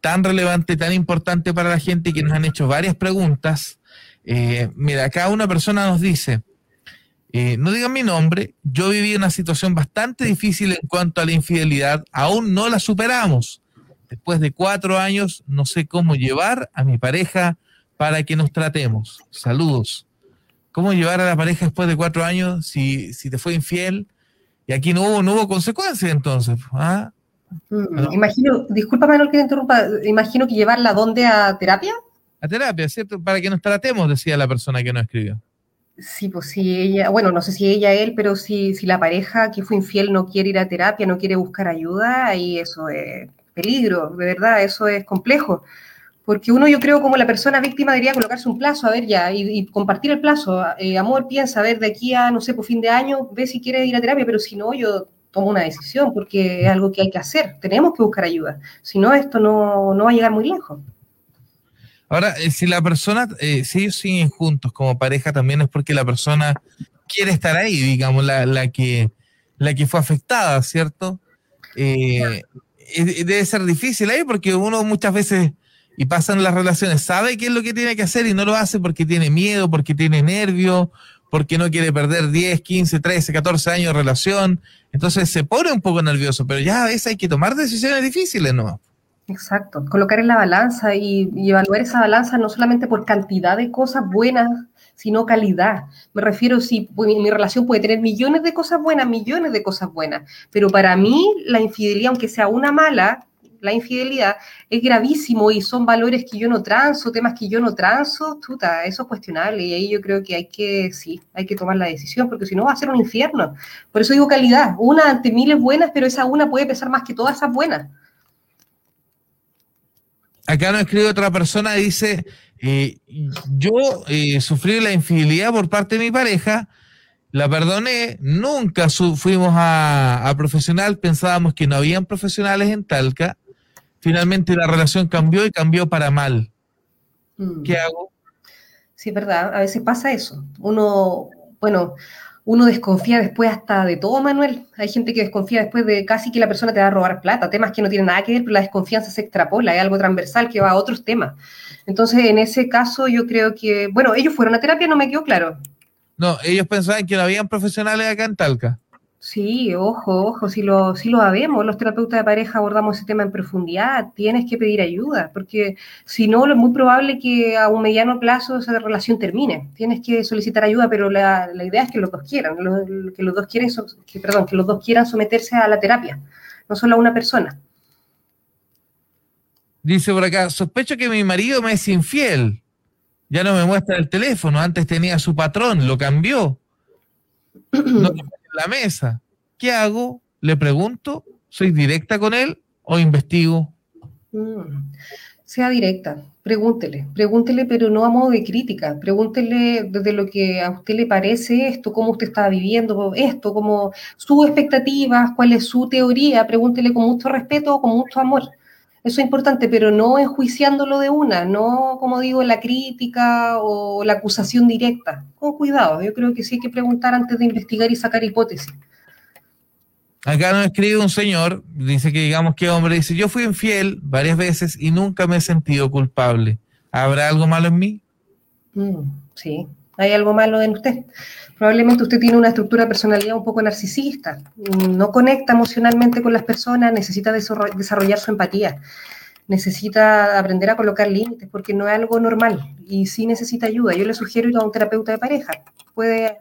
tan relevante, tan importante para la gente que nos han hecho varias preguntas. Eh, mira, acá una persona nos dice, eh, no digan mi nombre, yo viví una situación bastante difícil en cuanto a la infidelidad, aún no la superamos. Después de cuatro años, no sé cómo llevar a mi pareja para que nos tratemos. Saludos. ¿Cómo llevar a la pareja después de cuatro años si, si te fue infiel? Y aquí no hubo, no hubo consecuencias entonces. ¿ah? Mm, imagino, disculpa Manuel que te interrumpa, imagino que llevarla dónde a terapia a terapia, ¿cierto? Para que nos tratemos, decía la persona que nos escribió. Sí, pues si ella, bueno, no sé si ella, él, pero si, si la pareja que fue infiel no quiere ir a terapia, no quiere buscar ayuda, ahí eso es peligro, de verdad, eso es complejo. Porque uno, yo creo, como la persona víctima debería colocarse un plazo, a ver ya, y, compartir el plazo. Eh, amor, piensa, a ver, de aquí a, no sé, por fin de año, ve si quiere ir a terapia, pero si no, yo tomo una decisión, porque es algo que hay que hacer, tenemos que buscar ayuda. Si no, esto no, no va a llegar muy lejos. Ahora, eh, si la persona, eh, si ellos siguen juntos como pareja, también es porque la persona quiere estar ahí, digamos, la, la que, la que fue afectada, ¿cierto? Eh, debe ser difícil ahí porque uno muchas veces, y pasan las relaciones, sabe qué es lo que tiene que hacer y no lo hace porque tiene miedo, porque tiene nervio, porque no quiere perder 10, 15, 13, 14 años de relación. Entonces se pone un poco nervioso, pero ya a veces hay que tomar decisiones difíciles, ¿no? Exacto, colocar en la balanza y, evaluar esa balanza no solamente por cantidad de cosas buenas, sino calidad. Me refiero si mi, relación puede tener millones de cosas buenas, millones de cosas buenas, pero para mí la infidelidad, aunque sea una mala, la infidelidad es gravísimo y son valores que yo no transo, temas que yo no transo, tuta, eso es cuestionable y ahí yo creo que hay que, sí, hay que tomar la decisión porque si no va a ser un infierno. Por eso digo calidad, una ante miles buenas, pero esa una puede pesar más que todas esas buenas. Acá nos escribe otra persona, dice, eh, yo eh, sufrí la infidelidad por parte de mi pareja, la perdoné, nunca fuimos a, profesional, pensábamos que no habían profesionales en Talca, finalmente la relación cambió y cambió para mal. Mm. ¿Qué hago? Sí, es verdad, a veces pasa eso. Uno, bueno, uno desconfía después hasta de todo, Manuel. Hay gente que desconfía después de casi que la persona te va a robar plata, temas que no tienen nada que ver, pero la desconfianza se extrapola, es algo transversal que va a otros temas. Entonces, en ese caso, yo creo que, bueno, ellos fueron a terapia, no me quedó claro. No, ellos pensaban que no habían profesionales acá en Talca. Sí, ojo, ojo, si lo, si lo sabemos, los terapeutas de pareja abordamos ese tema en profundidad, tienes que pedir ayuda, porque si no, es muy probable que a un mediano plazo esa relación termine. Tienes que solicitar ayuda, pero la, idea es que los dos quieran, que los dos quieren, que, perdón, que los dos quieran someterse a la terapia, no solo a una persona. Dice por acá, sospecho que mi marido me es infiel. Ya no me muestra el teléfono, antes tenía su patrón, lo cambió. No la mesa. ¿Qué hago? Le pregunto, ¿soy directa con él o investigo? Sea directa, pregúntele, pregúntele, pero no a modo de crítica, pregúntele desde lo que a usted le parece esto, cómo usted está viviendo esto, como sus expectativas, cuál es su teoría, pregúntele con mucho respeto, con mucho amor. Eso es importante, pero no enjuiciándolo de una, no, como digo, la crítica o la acusación directa. Con cuidado, yo creo que sí hay que preguntar antes de investigar y sacar hipótesis. Acá nos escribe un señor, dice que digamos que hombre, dice, yo fui infiel varias veces y nunca me he sentido culpable. ¿Habrá algo malo en mí? Mm, sí, hay algo malo en usted. Probablemente usted tiene una estructura de personalidad un poco narcisista, no conecta emocionalmente con las personas, necesita desarrollar su empatía, necesita aprender a colocar límites porque no es algo normal y sí necesita ayuda. Yo le sugiero ir a un terapeuta de pareja. Puede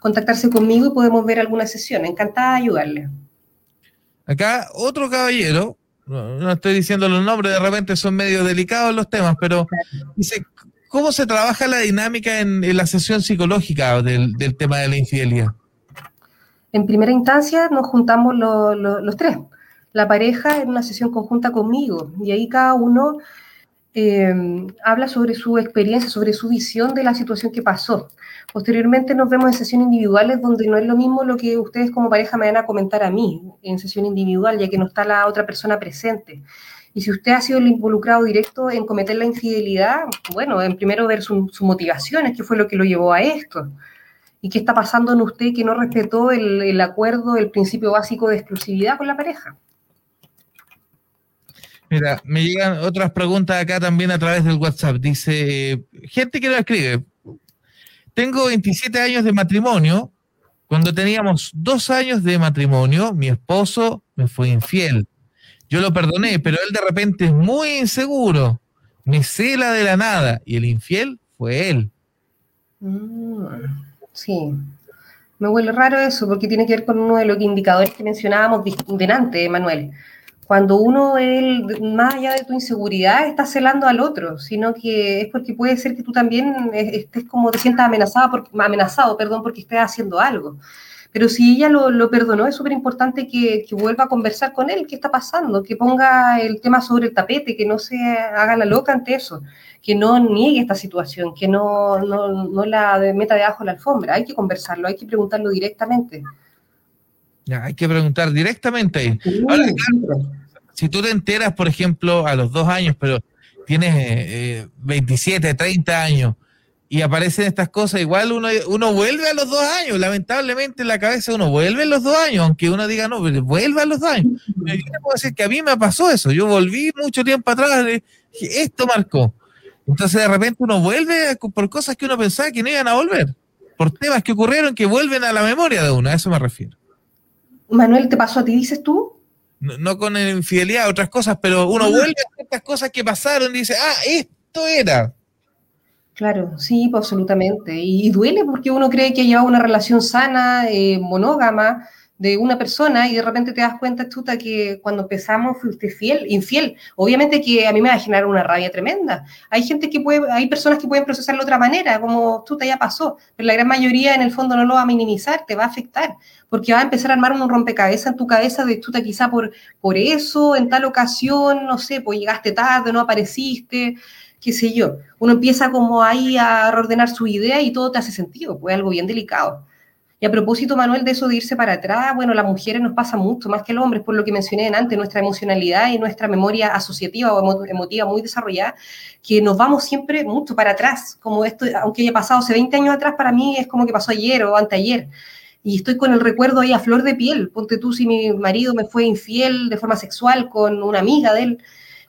contactarse conmigo y podemos ver alguna sesión. Encantada de ayudarle. Acá otro caballero, no, estoy diciendo los nombres, de repente son medio delicados los temas, pero dice, ¿cómo se trabaja la dinámica en, la sesión psicológica del, tema de la infidelidad? En primera instancia nos juntamos los tres, la pareja en una sesión conjunta conmigo, y ahí cada uno eh, habla sobre su experiencia, sobre su visión de la situación que pasó. Posteriormente nos vemos en sesiones individuales donde no es lo mismo lo que ustedes como pareja me van a comentar a mí en sesión individual, ya que no está la otra persona presente. Y si usted ha sido el involucrado directo en cometer la infidelidad, bueno, en primero ver sus su motivaciones, qué fue lo que lo llevó a esto. Y qué está pasando en usted que no respetó el, el acuerdo, el principio básico de exclusividad con la pareja. Mira, me llegan otras preguntas acá también a través del WhatsApp. Dice, gente que no escribe, tengo 27 años de matrimonio. Cuando teníamos dos años de matrimonio, mi esposo me fue infiel. Yo lo perdoné, pero él de repente es muy inseguro. Me cela de la nada y el infiel fue él. Mm, sí. Me huele raro eso porque tiene que ver con uno de los indicadores que mencionábamos delante, Manuel cuando uno, él, más allá de tu inseguridad, está celando al otro, sino que es porque puede ser que tú también estés como te sientas amenazada por, amenazado, perdón, porque estés haciendo algo. Pero si ella lo, perdonó, es súper importante que, vuelva a conversar con él, qué está pasando, que ponga el tema sobre el tapete, que no se haga la loca ante eso, que no niegue esta situación, que no, no, no la meta debajo de la alfombra. Hay que conversarlo, hay que preguntarlo directamente. Ya, hay que preguntar directamente. si tú te enteras, por ejemplo, a los dos años, pero tienes eh, 27, 30 años, y aparecen estas cosas, igual uno, uno vuelve a los dos años, lamentablemente en la cabeza uno vuelve a los dos años, aunque uno diga no, vuelve a los dos años. Pero yo te puedo decir que a mí me pasó eso, yo volví mucho tiempo atrás, esto marcó. Entonces de repente uno vuelve por cosas que uno pensaba que no iban a volver, por temas que ocurrieron que vuelven a la memoria de uno, a eso me refiero. Manuel, ¿te pasó a ti, dices tú? No, con infidelidad, otras cosas, pero uno vuelve a estas cosas que pasaron y dice, ah, esto era. Claro, sí, pues, absolutamente. Y duele porque uno cree que ha llevado una relación sana, eh, monógama, de una persona y de repente te das cuenta, chuta, que cuando empezamos fuiste fiel, infiel. Obviamente que a mí me va a generar una rabia tremenda. Hay gente que puede, hay personas que pueden procesarlo de otra manera, como chuta, ya pasó, pero la gran mayoría en el fondo no lo va a minimizar, te va a afectar, porque va a empezar a armar un rompecabezas en tu cabeza de chuta, quizá por, por eso, en tal ocasión, no sé, pues llegaste tarde, no apareciste, qué sé yo. Uno empieza como ahí a ordenar su idea y todo te hace sentido, pues algo bien delicado. Y a propósito, Manuel, de eso de irse para atrás, bueno, las mujeres nos pasa mucho, más que los hombres, por lo que mencioné antes, nuestra emocionalidad y nuestra memoria asociativa o emotiva muy desarrollada, que nos vamos siempre mucho para atrás, como esto, aunque haya pasado hace 20 años atrás, para mí es como que pasó ayer o anteayer. Y estoy con el recuerdo ahí a flor de piel. Ponte tú si mi marido me fue infiel de forma sexual con una amiga de él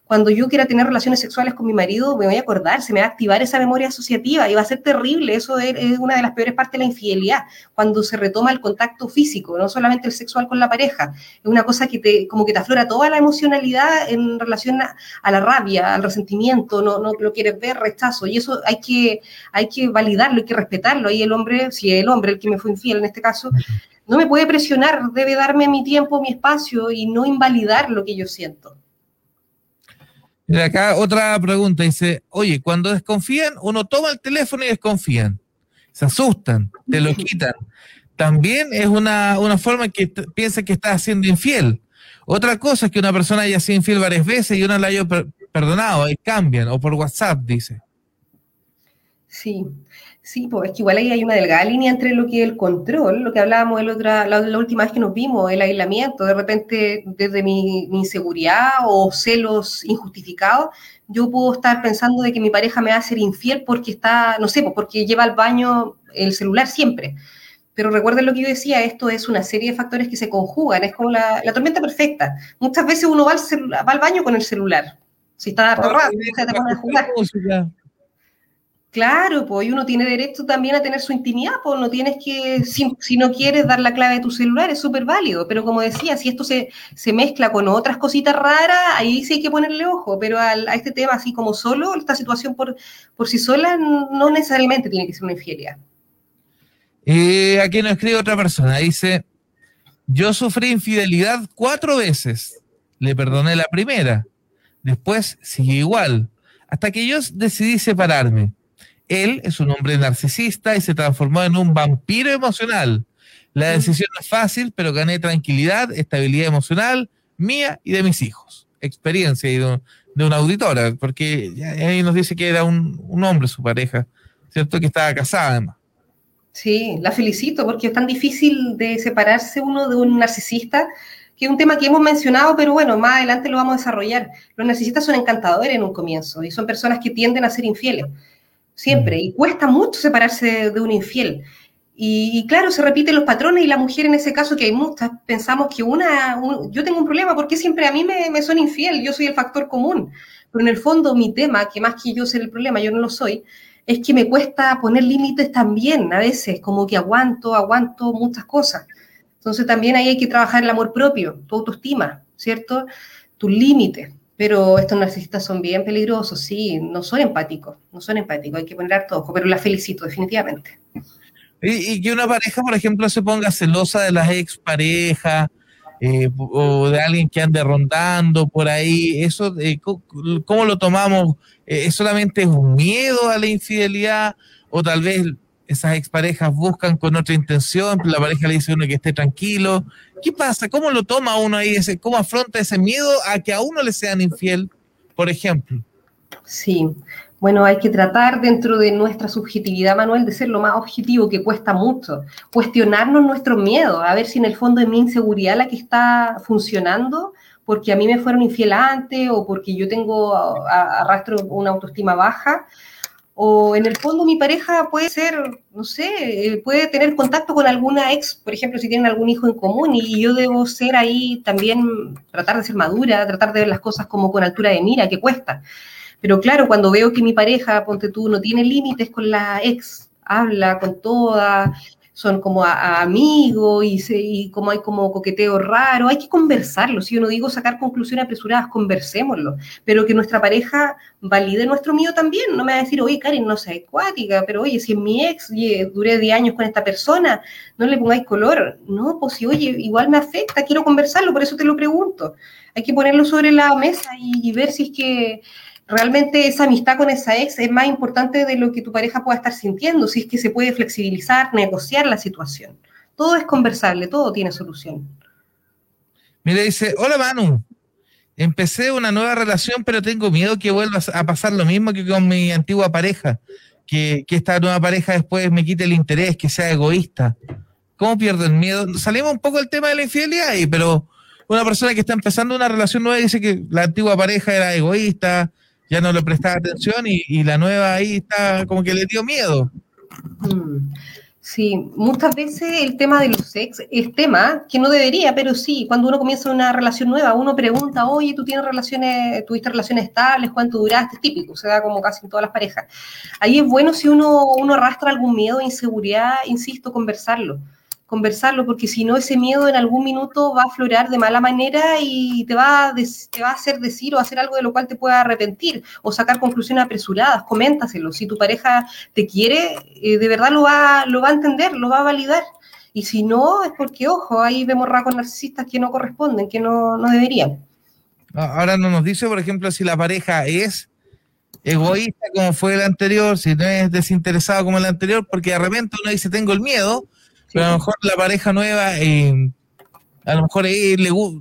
cuando yo quiera tener relaciones sexuales con mi marido, me voy a acordar, se me va a activar esa memoria asociativa y va a ser terrible. Eso es, una de las peores partes de la infidelidad, cuando se retoma el contacto físico, no solamente el sexual con la pareja. Es una cosa que te, como que te aflora toda la emocionalidad en relación a, la rabia, al resentimiento, no, no lo quieres ver, rechazo. Y eso hay que, hay que validarlo, hay que respetarlo. Ahí el hombre, si es el hombre el que me fue infiel en este caso, no me puede presionar, debe darme mi tiempo, mi espacio y no invalidar lo que yo siento. Mira, acá otra pregunta dice, oye, cuando desconfían, uno toma el teléfono y desconfían, se asustan, te lo quitan. También es una, una forma que piensa que estás siendo infiel. Otra cosa es que una persona haya sido infiel varias veces y una la haya perdonado, y cambian, o por WhatsApp, dice. Sí, Sí, pues es que igual ahí hay una delgada línea entre lo que es el control, lo que hablábamos el otra, la, última vez que nos vimos, el aislamiento, de repente desde mi, inseguridad o celos injustificados, yo puedo estar pensando de que mi pareja me va a ser infiel porque está, no sé, pues porque lleva al baño el celular siempre. Pero recuerden lo que yo decía, esto es una serie de factores que se conjugan, es como la, tormenta perfecta. Muchas veces uno va al, va al baño con el celular. Si está atorrado, se te pone a jugar. Claro, pues uno tiene derecho también a tener su intimidad, pues no tienes que, si, no quieres dar la clave de tu celular, es súper válido, pero como decía, si esto se, se, mezcla con otras cositas raras, ahí sí hay que ponerle ojo, pero a este tema así como solo, esta situación por, por sí sola, no necesariamente tiene que ser una infidelidad. Eh, aquí nos escribe otra persona, dice, yo sufrí infidelidad cuatro veces, le perdoné la primera, después sigue igual, hasta que yo decidí separarme él es un hombre narcisista y se transformó en un vampiro emocional. La decisión no es fácil, pero gané tranquilidad, estabilidad emocional mía y de mis hijos. Experiencia de, una auditora, porque ahí nos dice que era un, hombre su pareja, ¿cierto? Que estaba casada además. Sí, la felicito porque es tan difícil de separarse uno de un narcisista, que es un tema que hemos mencionado, pero bueno, más adelante lo vamos a desarrollar. Los narcisistas son encantadores en un comienzo y son personas que tienden a ser infieles siempre, y cuesta mucho separarse de un infiel. Y, claro, se repiten los patrones y la mujer en ese caso, que hay muchas, pensamos que una, yo tengo un problema porque siempre a mí me, me, son infiel, yo soy el factor común. Pero en el fondo mi tema, que más que yo ser el problema, yo no lo soy, es que me cuesta poner límites también, a veces, como que aguanto, aguanto muchas cosas. Entonces también ahí hay que trabajar el amor propio, tu autoestima, ¿cierto? Tus límites. Pero estos narcisistas son bien peligrosos, sí, no son empáticos, no son empáticos, hay que poner harto ojo, pero la felicito definitivamente. Y, que una pareja, por ejemplo, se ponga celosa de las exparejas eh, o de alguien que ande rondando por ahí, eso, eh, ¿cómo, lo tomamos? ¿Es solamente un miedo a la infidelidad o tal vez esas exparejas buscan con otra intención, la pareja le dice a uno que esté tranquilo. ¿Qué pasa? ¿Cómo lo toma uno ahí? ¿Cómo afronta ese miedo a que a uno le sean infiel, por ejemplo? Sí, bueno, hay que tratar dentro de nuestra subjetividad, Manuel, de ser lo más objetivo, que cuesta mucho. Cuestionarnos nuestros miedos, a ver si en el fondo es mi inseguridad la que está funcionando, porque a mí me fueron infiel antes o porque yo tengo, arrastro una autoestima baja o en el fondo mi pareja puede ser, no sé, eh, puede tener contacto con alguna ex, por ejemplo, si tienen algún hijo en común, y yo debo ser ahí también, tratar de ser madura, tratar de ver las cosas como con altura de mira, que cuesta. Pero claro, cuando veo que mi pareja, ponte tú, no tiene límites con la ex, habla con toda, son como amigos y, y, como hay como coqueteo raro, hay que conversarlo. Si yo no digo sacar conclusiones apresuradas, conversémoslo, pero que nuestra pareja valide nuestro mío también. No me va a decir, oye, Karen, no seas acuática, pero oye, si es mi ex, y duré 10 años con esta persona, no le pongáis color. No, pues si, oye, igual me afecta, quiero conversarlo, por eso te lo pregunto. Hay que ponerlo sobre la mesa y ver si es que realmente esa amistad con esa ex es más importante de lo que tu pareja pueda estar sintiendo, si es que se puede flexibilizar, negociar la situación. Todo es conversable, todo tiene solución. Mira, dice, hola Manu, empecé una nueva relación, pero tengo miedo que vuelva a pasar lo mismo que con mi antigua pareja, que, que esta nueva pareja después me quite el interés, que sea egoísta. ¿Cómo pierdo el miedo? Salimos un poco del tema de la infidelidad, ahí, pero una persona que está empezando una relación nueva dice que la antigua pareja era egoísta, ya no le prestaba atención y, la nueva ahí está como que le dio miedo. Mm. Sí, muchas veces el tema de los sex es tema que no debería, pero sí, cuando uno comienza una relación nueva, uno pregunta, oye, tú tienes relaciones, tuviste relaciones estables, ¿cuánto duraste? Es típico, se da como casi en todas las parejas. Ahí es bueno si uno, uno arrastra algún miedo, inseguridad, insisto, conversarlo conversarlo, porque si no ese miedo en algún minuto va a aflorar de mala manera y te va, a te va a hacer decir o hacer algo de lo cual te pueda arrepentir o sacar conclusiones apresuradas, coméntaselo. Si tu pareja te quiere, eh, de verdad lo va, lo va a entender, lo va a validar. Y si no, es porque, ojo, ahí vemos rasgos narcisistas que no corresponden, que no, no deberían. Ahora no nos dice, por ejemplo, si la pareja es egoísta como fue el anterior, si no es desinteresado como el anterior, porque de repente uno dice, tengo el miedo, pero a lo mejor la pareja nueva, eh, a lo mejor es,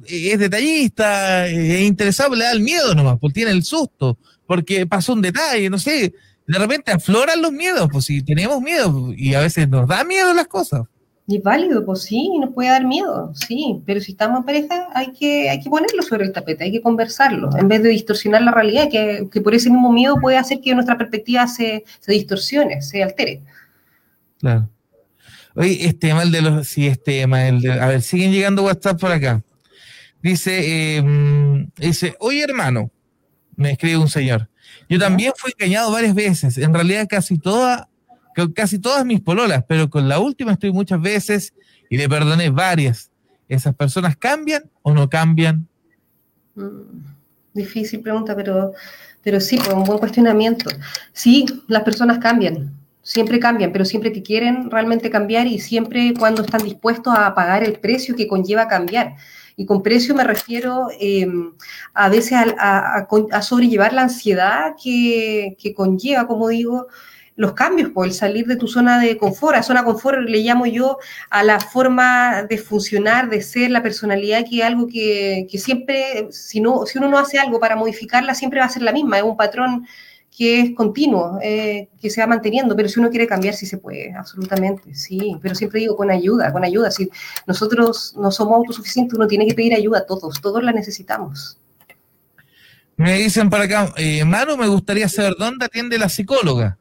es detallista, es interesado, le da el miedo nomás, porque tiene el susto, porque pasó un detalle, no sé, de repente afloran los miedos, pues si tenemos miedo, y a veces nos da miedo las cosas. Y válido, pues sí, nos puede dar miedo, sí, pero si estamos en pareja hay que, hay que ponerlo sobre el tapete, hay que conversarlo, en vez de distorsionar la realidad, que, que por ese mismo miedo puede hacer que nuestra perspectiva se, se distorsione, se altere. Claro. Oye, este tema, el de los. Sí, este tema, el de. A ver, siguen llegando WhatsApp por acá. Dice, em, dice, oye hermano, Me escribe un señor. Yo también fui engañado varias veces. En realidad casi toda, casi todas mis pololas, pero con la última estoy muchas veces y le perdoné varias. ¿Esas personas cambian o no cambian? Mm, difícil pregunta, pero, pero sí, pues, un buen cuestionamiento. Sí, las personas cambian, siempre cambian, pero siempre que quieren realmente cambiar y siempre cuando están dispuestos a pagar el precio que conlleva cambiar. Y con precio me refiero em, a veces a, sobrellevar la ansiedad que, que conlleva, como digo, los cambios, por el salir de tu zona de confort. A zona de confort le llamo yo a la forma de funcionar, de ser, la personalidad, que es algo que, siempre, si, no, si uno no hace algo para modificarla, siempre va a ser la misma. Es un patrón que es continuo, eh, que se va manteniendo, pero si uno quiere cambiar, sí se puede, absolutamente, sí, pero siempre digo con ayuda, con ayuda, si nosotros no somos autosuficientes, uno tiene que pedir ayuda a todos, todos la necesitamos. Me dicen para acá, eh, Manu, me gustaría saber dónde atiende la psicóloga.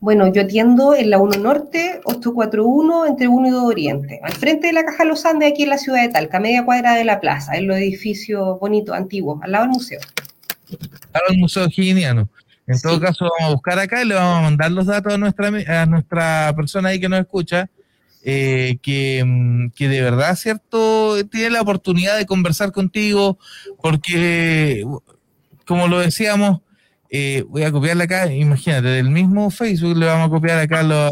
Bueno, yo atiendo en la 1 Norte, 841, entre 1 y 2 Oriente, al frente de la Caja Los Andes, aquí en la ciudad de Talca, media cuadra de la plaza, en los edificios bonitos, antiguos, al lado del museo. Al lado del Museo Giniano. En todo caso, vamos a buscar acá y le vamos a mandar los datos a nuestra, a nuestra persona ahí que nos escucha, eh, que, mm, que, de verdad, ¿cierto? Tiene la oportunidad de conversar contigo, porque, como lo decíamos, eh, voy a copiarle acá, imagínate, del mismo Facebook le vamos a copiar acá lo,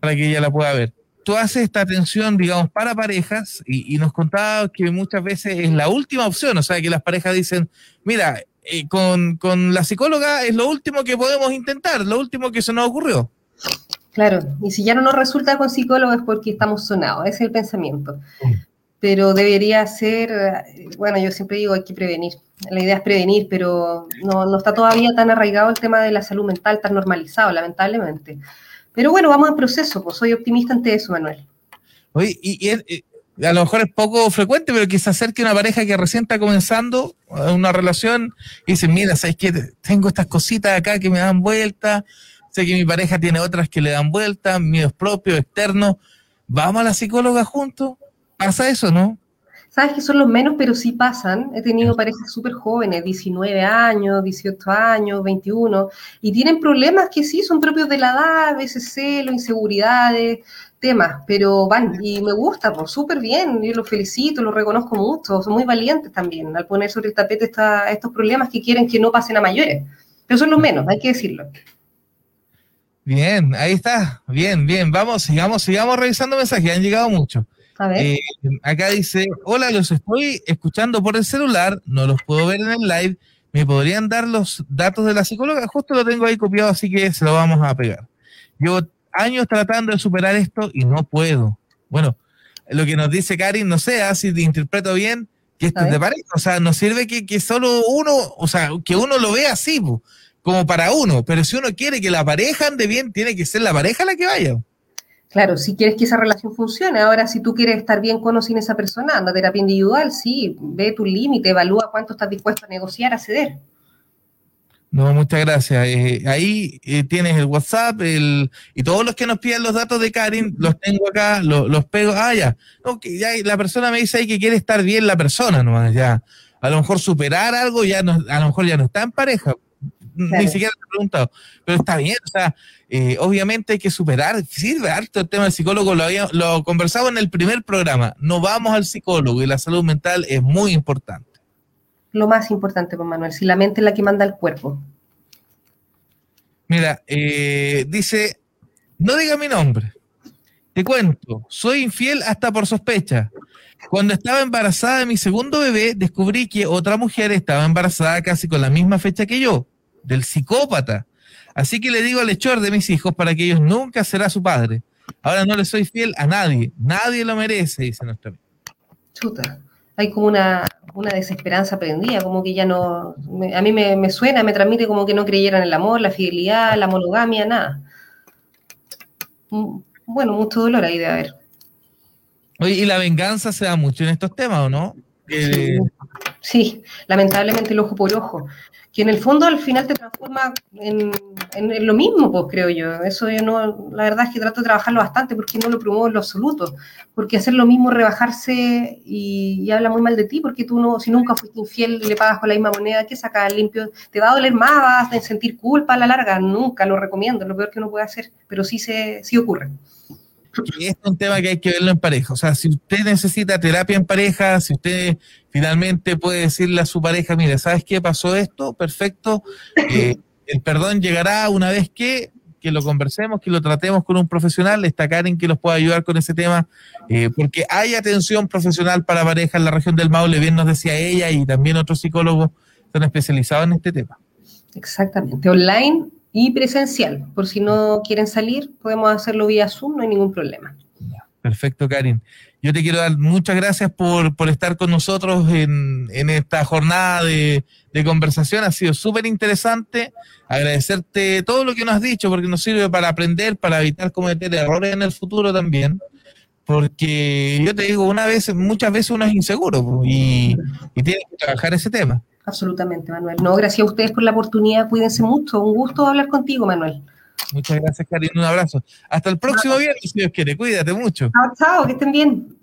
para que ella la pueda ver. Tú haces esta atención, digamos, para parejas y, nos contabas que muchas veces es la última opción, o sea, que las parejas dicen, mira, eh, con, con la psicóloga es lo último que podemos intentar, lo último que se nos ocurrió. Claro, y si ya no nos resulta con psicólogo es porque estamos sonados, ese es el pensamiento. Mm. Pero debería ser, eh, bueno, yo siempre digo, hay que prevenir la idea es prevenir, pero no, está todavía tan arraigado el tema de la salud mental, tan normalizado, lamentablemente. Pero bueno, vamos en proceso, pues soy optimista ante eso, Manuel. Oye, y, a lo mejor es poco frecuente, pero que se acerque una pareja que recién está comenzando una relación y dice, mira, ¿sabes qué? Tengo estas cositas acá que me dan vuelta, sé que mi pareja tiene otras que le dan vuelta, miedos propios, externos, ¿vamos a la psicóloga juntos? ¿Pasa eso, no? Sabes que son los menos, pero sí pasan. He tenido parejas súper jóvenes, 19 años, 18 años, 21, y tienen problemas que sí son propios de la edad, a veces celos, inseguridades, temas, pero van, y me gusta, pues súper bien, yo los felicito, los reconozco mucho, son muy valientes también al poner sobre el tapete estos problemas que quieren que no pasen a mayores, pero son los menos, hay que decirlo. Bien, ahí está, bien, bien, vamos, sigamos, sigamos revisando mensajes, han llegado muchos. Eh, acá dice, hola, los estoy escuchando por el celular, no los puedo ver en el live, ¿me podrían dar los datos de la psicóloga? Justo lo tengo ahí copiado, así que se lo vamos a pegar. Llevo años tratando de superar esto y no puedo. Bueno, lo que nos dice Karin, no sé, ah, si te interpreto bien, que esto te parece, o sea, no sirve que, que, solo uno, o sea, que uno lo vea así, como para uno, pero si uno quiere que la pareja ande bien, tiene que ser la pareja la que vaya. Claro, si quieres que esa relación funcione, ahora si tú quieres estar bien con o sin esa persona, anda a terapia individual, sí, ve tu límite, evalúa cuánto estás dispuesto a negociar, a ceder. No, muchas gracias. Eh, ahí eh, tienes el WhatsApp el, y todos los que nos piden los datos de Karin, los tengo acá, los, pego. Ah, ya. ya. La persona me dice ahí que quiere estar bien la persona, ¿no? Ya. A lo mejor superar algo, ya no, a lo mejor ya no está en pareja. Ni siquiera te he preguntado. Pero está bien, o sea, eh, obviamente hay que superar, sirve harto el tema del psicólogo, lo, había, lo conversaba en el primer programa, no vamos al psicólogo y la salud mental es muy importante. Lo más importante, pues Manuel, si la mente es la que manda el cuerpo. Mira, eh, dice, no diga mi nombre, te cuento, soy infiel hasta por sospecha. Cuando estaba embarazada de mi segundo bebé, descubrí que otra mujer estaba embarazada casi con la misma fecha que yo, del psicópata. Así que le digo al hechor de mis hijos para que ellos nunca será su padre. Ahora no le soy fiel a nadie. Nadie lo merece, dice nuestro amigo. Chuta. Hay como una, desesperanza prendida, como que ya no. a mí me, suena, me transmite como que no creyeran en el amor, la fidelidad, la monogamia, nada. Mm, bueno, mucho dolor ahí de haber. Oye, ¿y la venganza se da mucho en estos temas o no? Sí, lamentablemente el ojo por ojo que en el fondo al final te transforma en, lo mismo, pues creo yo. Eso yo no, la verdad es que trato de trabajarlo bastante porque no lo promuevo en lo absoluto, porque hacer lo mismo, rebajarse y, habla muy mal de ti, porque tú no, si nunca fuiste infiel le pagas con la misma moneda, que sacas limpio? Te va a doler más, vas a sentir culpa a la larga, nunca lo recomiendo, es lo peor que uno puede hacer, pero sí, se, sí ocurre. Y es un tema que hay que verlo en pareja. O sea, si usted necesita terapia en pareja, si usted finalmente puede decirle a su pareja, mire, ¿sabes qué pasó esto? Perfecto. Eh, el perdón llegará una vez que, que lo conversemos, que lo tratemos con un profesional. Está Karen que los pueda ayudar con ese tema, eh, porque hay atención profesional para pareja en la región del Maule, bien nos decía ella, y también otros psicólogos están especializados en este tema. Exactamente, online y presencial. Por si no quieren salir, podemos hacerlo vía Zoom, no hay ningún problema. Perfecto, Karin. Yo te quiero dar muchas gracias por, estar con nosotros en, esta jornada de, conversación. Ha sido súper interesante. Agradecerte todo lo que nos has dicho, porque nos sirve para aprender, para evitar cometer errores en el futuro también. Porque yo te digo, una vez, muchas veces uno es inseguro y, y tiene que trabajar ese tema. Absolutamente, Manuel. No, gracias a ustedes por la oportunidad. Cuídense mucho. Un gusto hablar contigo, Manuel. Muchas gracias, Karin. Un abrazo. Hasta el próximo viernes, si Dios quiere. Cuídate mucho. Chao, chao, que estén bien.